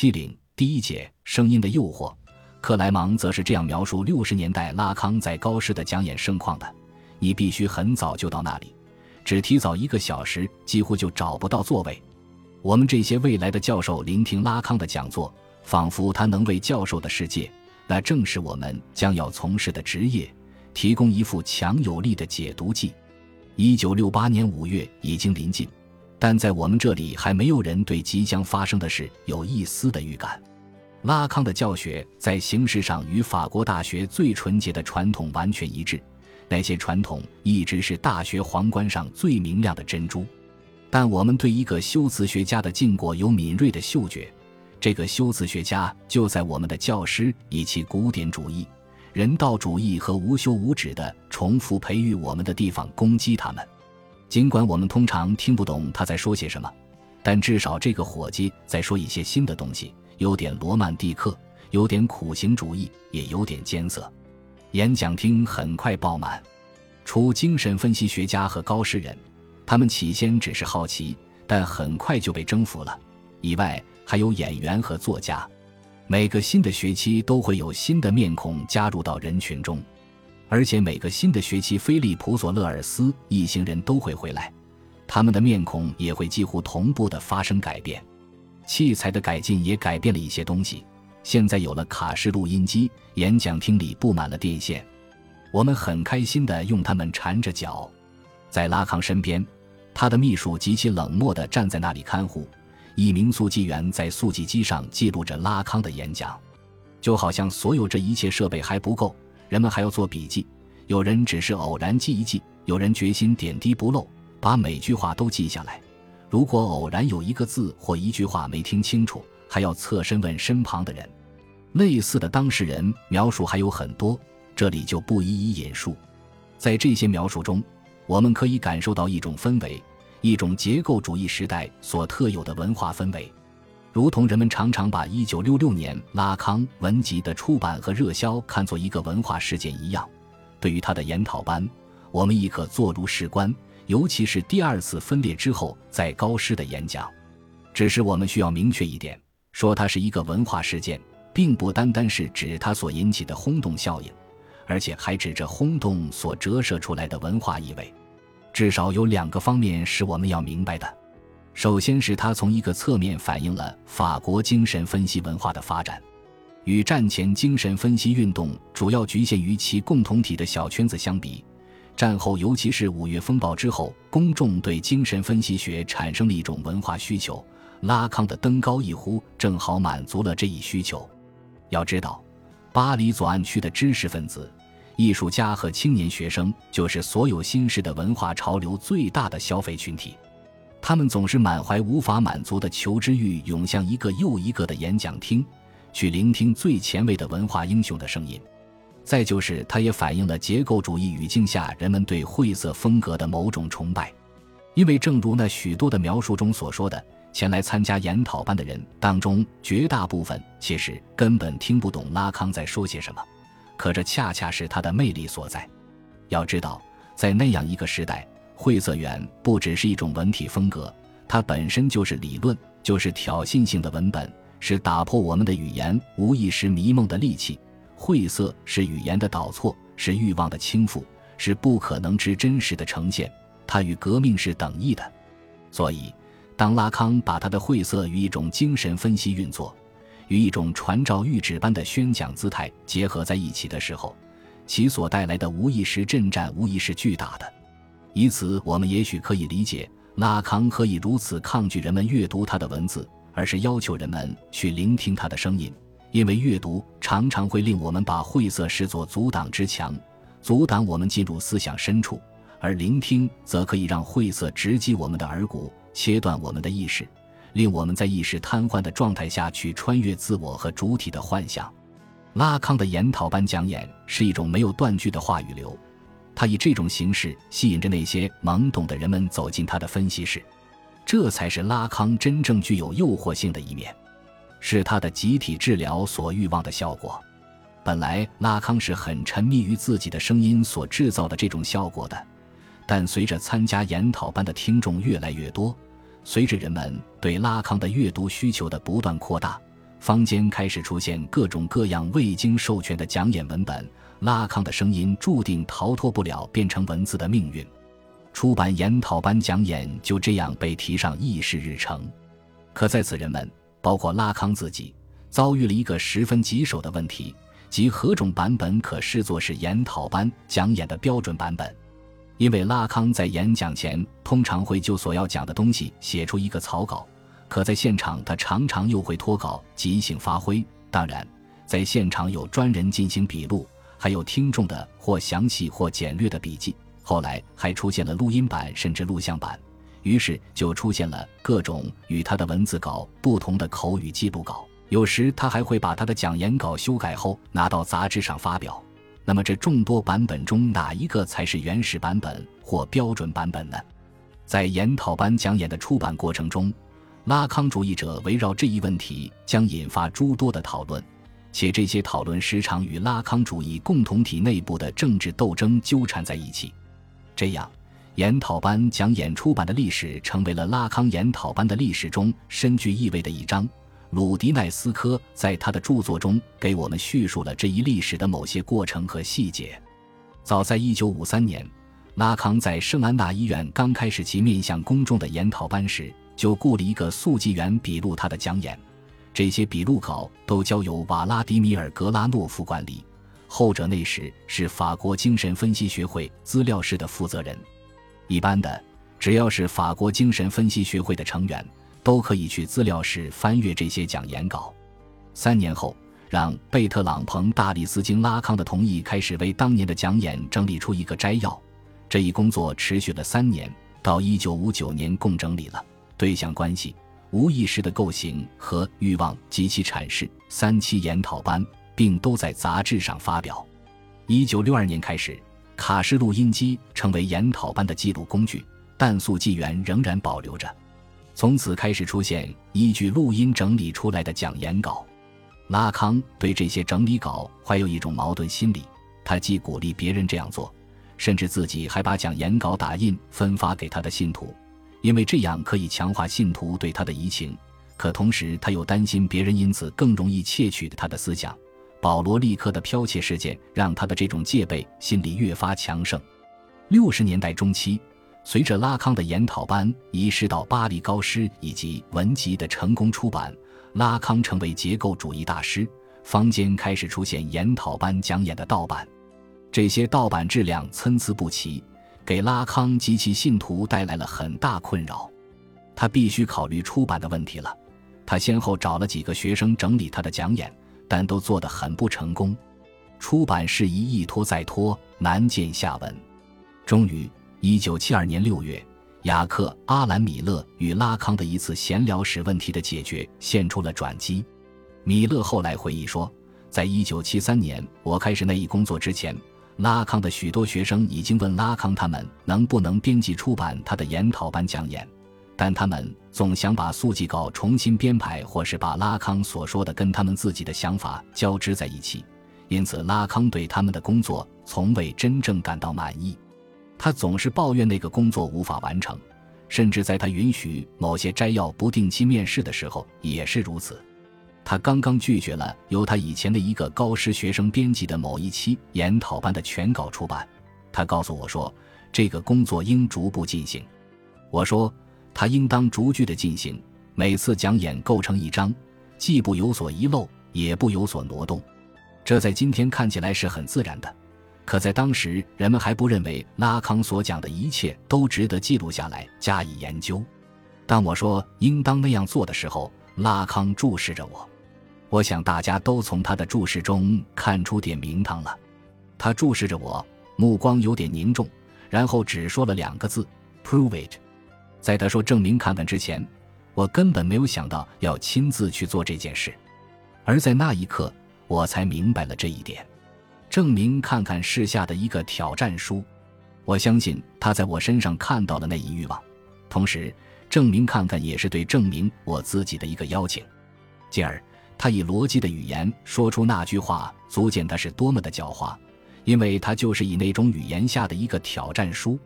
七零第一节声音的诱惑，克莱芒则是这样描述六十年代拉康在高师的讲演盛况的：你必须很早就到那里，只提早一个小时，几乎就找不到座位。我们这些未来的教授聆听拉康的讲座，仿佛他能为教授的世界，那正是我们将要从事的职业，提供一副强有力的解读剂。一九六八年五月已经临近，但在我们这里还没有人对即将发生的事有一丝的预感。拉康的教学在形式上与法国大学最纯洁的传统完全一致，那些传统一直是大学皇冠上最明亮的珍珠。但我们对一个修辞学家的禁果有敏锐的嗅觉，这个修辞学家就在我们的教师以其古典主义、人道主义和无休无止的重复培育我们的地方攻击他们。尽管我们通常听不懂他在说些什么，但至少这个伙计在说一些新的东西，有点罗曼蒂克，有点苦行主义，也有点艰涩。演讲厅很快爆满，除精神分析学家和高诗人。他们起先只是好奇，但很快就被征服了。以外还有演员和作家。每个新的学期都会有新的面孔加入到人群中，而且每个新的学期，菲利普·索勒尔斯一行人都会回来，他们的面孔也会几乎同步的发生改变。器材的改进也改变了一些东西。现在有了卡式录音机，演讲厅里布满了电线，我们很开心的用它们缠着脚，在拉康身边。他的秘书极其冷漠地站在那里看护，一名速记员在速记机上记录着拉康的演讲，就好像所有这一切设备还不够，人们还要做笔记。有人只是偶然记一记，有人决心点滴不漏，把每句话都记下来。如果偶然有一个字或一句话没听清楚，还要侧身问身旁的人。类似的当事人描述还有很多，这里就不一一引述。在这些描述中。我们可以感受到一种氛围，一种结构主义时代所特有的文化氛围，如同人们常常把1966年拉康文集的出版和热销看作一个文化事件一样。对于他的研讨班，我们亦可坐如视观，尤其是第二次分裂之后在高师的演讲。只是我们需要明确一点，说它是一个文化事件，并不单单是指它所引起的轰动效应，而且还指着轰动所折射出来的文化意味。至少有两个方面是我们要明白的。首先是它从一个侧面反映了法国精神分析文化的发展。与战前精神分析运动主要局限于其共同体的小圈子相比，战后尤其是五月风暴之后，公众对精神分析学产生了一种文化需求。拉康的登高一呼正好满足了这一需求。要知道，巴黎左岸区的知识分子。艺术家和青年学生就是所有新式的文化潮流最大的消费群体，他们总是满怀无法满足的求知欲，涌向一个又一个的演讲厅，去聆听最前卫的文化英雄的声音。再就是，它也反映了结构主义语境下人们对晦涩风格的某种崇拜，因为正如那许多的描述中所说的，前来参加研讨班的人当中，绝大部分其实根本听不懂拉康在说些什么。可这恰恰是他的魅力所在。要知道，在那样一个时代，晦涩远不只是一种文体风格，它本身就是理论，就是挑衅性的文本，是打破我们的语言无意识迷梦的利器。晦涩是语言的导错，是欲望的倾覆，是不可能之真实的呈现。它与革命是等义的。所以，当拉康把他的晦涩与一种精神分析运作。与一种传召谕旨般的宣讲姿态结合在一起的时候，其所带来的无意识震颤无疑是巨大的。以此，我们也许可以理解拉康何以如此抗拒人们阅读他的文字，而是要求人们去聆听他的声音。因为阅读常常会令我们把晦涩视作阻挡之墙，阻挡我们进入思想深处；而聆听则可以让晦涩直击我们的耳骨，切断我们的意识。令我们在意识瘫痪的状态下去穿越自我和主体的幻想。拉康的研讨班讲演是一种没有断句的话语流，他以这种形式吸引着那些懵懂的人们走进他的分析室，这才是拉康真正具有诱惑性的一面，是他的集体治疗所欲望的效果。本来拉康是很沉迷于自己的声音所制造的这种效果的，但随着参加研讨班的听众越来越多。随着人们对拉康的阅读需求的不断扩大，坊间开始出现各种各样未经授权的讲演文本，拉康的声音注定逃脱不了变成文字的命运。出版研讨班讲演就这样被提上议事日程。可在此，人们，包括拉康自己，遭遇了一个十分棘手的问题，即何种版本可视作是研讨班讲演的标准版本。因为拉康在演讲前通常会就所要讲的东西写出一个草稿。可在现场，他常常又会脱稿，即兴发挥。当然，在现场有专人进行笔录，还有听众的或详细或简略的笔记。后来还出现了录音版，甚至录像版。于是就出现了各种与他的文字稿不同的口语记录稿。有时他还会把他的讲演稿修改后拿到杂志上发表。那么，这众多版本中，哪一个才是原始版本或标准版本呢？在研讨班讲演的出版过程中。拉康主义者围绕这一问题将引发诸多的讨论，且这些讨论时常与拉康主义共同体内部的政治斗争纠缠在一起。这样，研讨班讲演出版的历史成为了拉康研讨班的历史中深具意味的一章。鲁迪奈斯科在他的著作中给我们叙述了这一历史的某些过程和细节。早在1953年，拉康在圣安娜医院刚开始其面向公众的研讨班时。就雇了一个速记员笔录他的讲演，这些笔录稿都交由瓦拉迪米尔·格拉诺夫管理，后者那时是法国精神分析学会资料室的负责人。一般的，只要是法国精神分析学会的成员，都可以去资料室翻阅这些讲演稿。三年后，让贝特朗彭大力斯经拉康的同意，开始为当年的讲演整理出一个摘要。这一工作持续了三年，到一九五九年共整理了。对象关系、无意识的构型和欲望及其阐释三期研讨班，并都在杂志上发表。一九六二年开始，卡式录音机成为研讨班的记录工具，但速记员仍然保留着。从此开始出现依据录音整理出来的讲演稿。拉康对这些整理稿怀有一种矛盾心理，他既鼓励别人这样做，甚至自己还把讲演稿打印分发给他的信徒。因为这样可以强化信徒对他的移情，可同时他又担心别人因此更容易窃取他的思想。保罗利克的剽窃事件让他的这种戒备心理越发强盛。六十年代中期，随着拉康的研讨班移师到巴黎高师以及文集的成功出版，拉康成为结构主义大师。坊间开始出现研讨班讲演的盗版，这些盗版质量参差不齐。给拉康及其信徒带来了很大困扰，他必须考虑出版的问题了。他先后找了几个学生整理他的讲演，但都做得很不成功。出版事宜一拖再拖，难见下文。终于，一九七二年六月，雅克·阿兰·米勒与拉康的一次闲聊使问题的解决现出了转机。米勒后来回忆说，在一九七三年我开始那一工作之前。拉康的许多学生已经问拉康，他们能不能编辑出版他的研讨班讲演，但他们总想把速记稿重新编排，或是把拉康所说的跟他们自己的想法交织在一起。因此，拉康对他们的工作从未真正感到满意。他总是抱怨那个工作无法完成，甚至在他允许某些摘要不定期面试的时候也是如此。他刚刚拒绝了由他以前的一个高师学生编辑的某一期研讨班的全稿出版。他告诉我说，这个工作应逐步进行。我说，他应当逐句的进行，每次讲演构成一章，既不有所遗漏，也不有所挪动。这在今天看起来是很自然的，可在当时人们还不认为拉康所讲的一切都值得记录下来加以研究。当我说应当那样做的时候，拉康注视着我。我想大家都从他的注视中看出点名堂了。他注视着我，目光有点凝重，然后只说了两个字：“Prove it。”在他说“证明看看”之前，我根本没有想到要亲自去做这件事。而在那一刻，我才明白了这一点。证明看看是下的一个挑战书。我相信他在我身上看到了那一欲望，同时，证明看看也是对证明我自己的一个邀请。进而。他以逻辑的语言说出那句话，足见他是多么的狡猾，因为他就是以那种语言下的一个挑战书。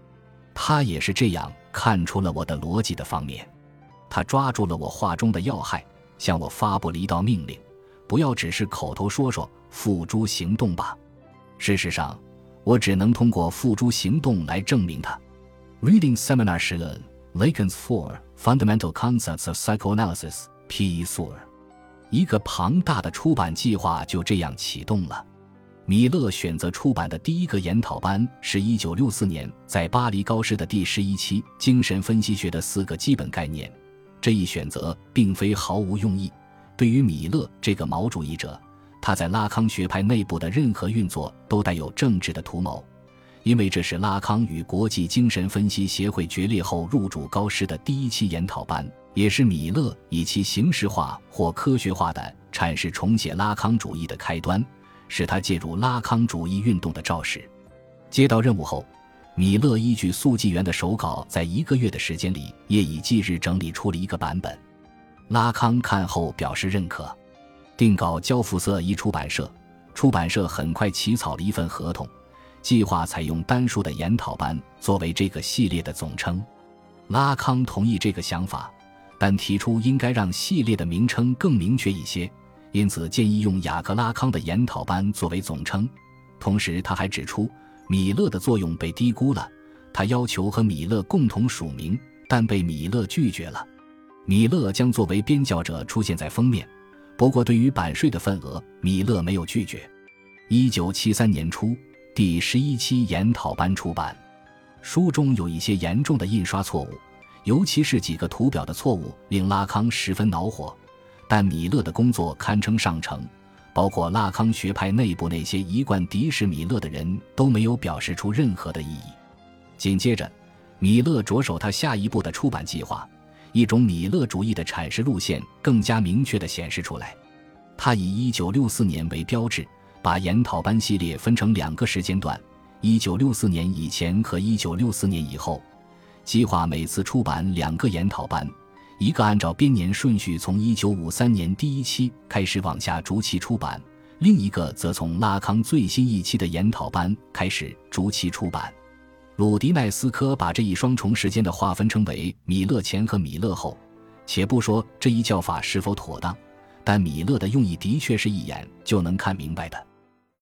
他也是这样看出了我的逻辑的方面。他抓住了我话中的要害，向我发布了一道命令：不要只是口头说说，付诸行动吧。事实上，我只能通过付诸行动来证明他。Reading Seminar 十 Lacan's Four Fundamental Concepts of Psychoanalysis, p. 4一个庞大的出版计划就这样启动了。米勒选择出版的第一个研讨班是一九六四年在巴黎高师的第十一期《精神分析学的四个基本概念》。这一选择并非毫无用意。对于米勒这个毛主义者，他在拉康学派内部的任何运作都带有政治的图谋，因为这是拉康与国际精神分析协会决裂后入主高师的第一期研讨班，也是米勒以其形式化或科学化的阐释重写拉康主义的开端。是他介入拉康主义运动的肇始。接到任务后，米勒依据速记员的手稿，在一个月的时间里，夜以继日整理出了一个版本。拉康看后表示认可，定稿交付色一出版社。出版社很快起草了一份合同，计划采用单数的研讨班作为这个系列的总称。拉康同意这个想法，但提出应该让系列的名称更明确一些。因此，建议用雅各拉康的研讨班作为总称。同时，他还指出米勒的作用被低估了。他要求和米勒共同署名，但被米勒拒绝了。米勒将作为编校者出现在封面，不过对于版税的份额，米勒没有拒绝。一九七三年初，第十一期研讨班出版，书中有一些严重的印刷错误，尤其是几个图表的错误，令拉康十分恼火。但米勒的工作堪称上乘，包括拉康学派内部那些一贯敌视米勒的人都没有表示出任何的异议。紧接着，米勒着手他下一步的出版计划，一种米勒主义的阐释路线更加明确地显示出来。他以1964年为标志，把研讨班系列分成两个时间段：1964年以前和1964年以后，计划每次出版两个研讨班。一个按照编年顺序从1953年第一期开始往下逐期出版，另一个则从拉康最新一期的研讨班开始逐期出版。鲁迪奈斯科把这一双重时间的划分称为米勒前和米勒后。且不说这一叫法是否妥当，但米勒的用意的确是一眼就能看明白的。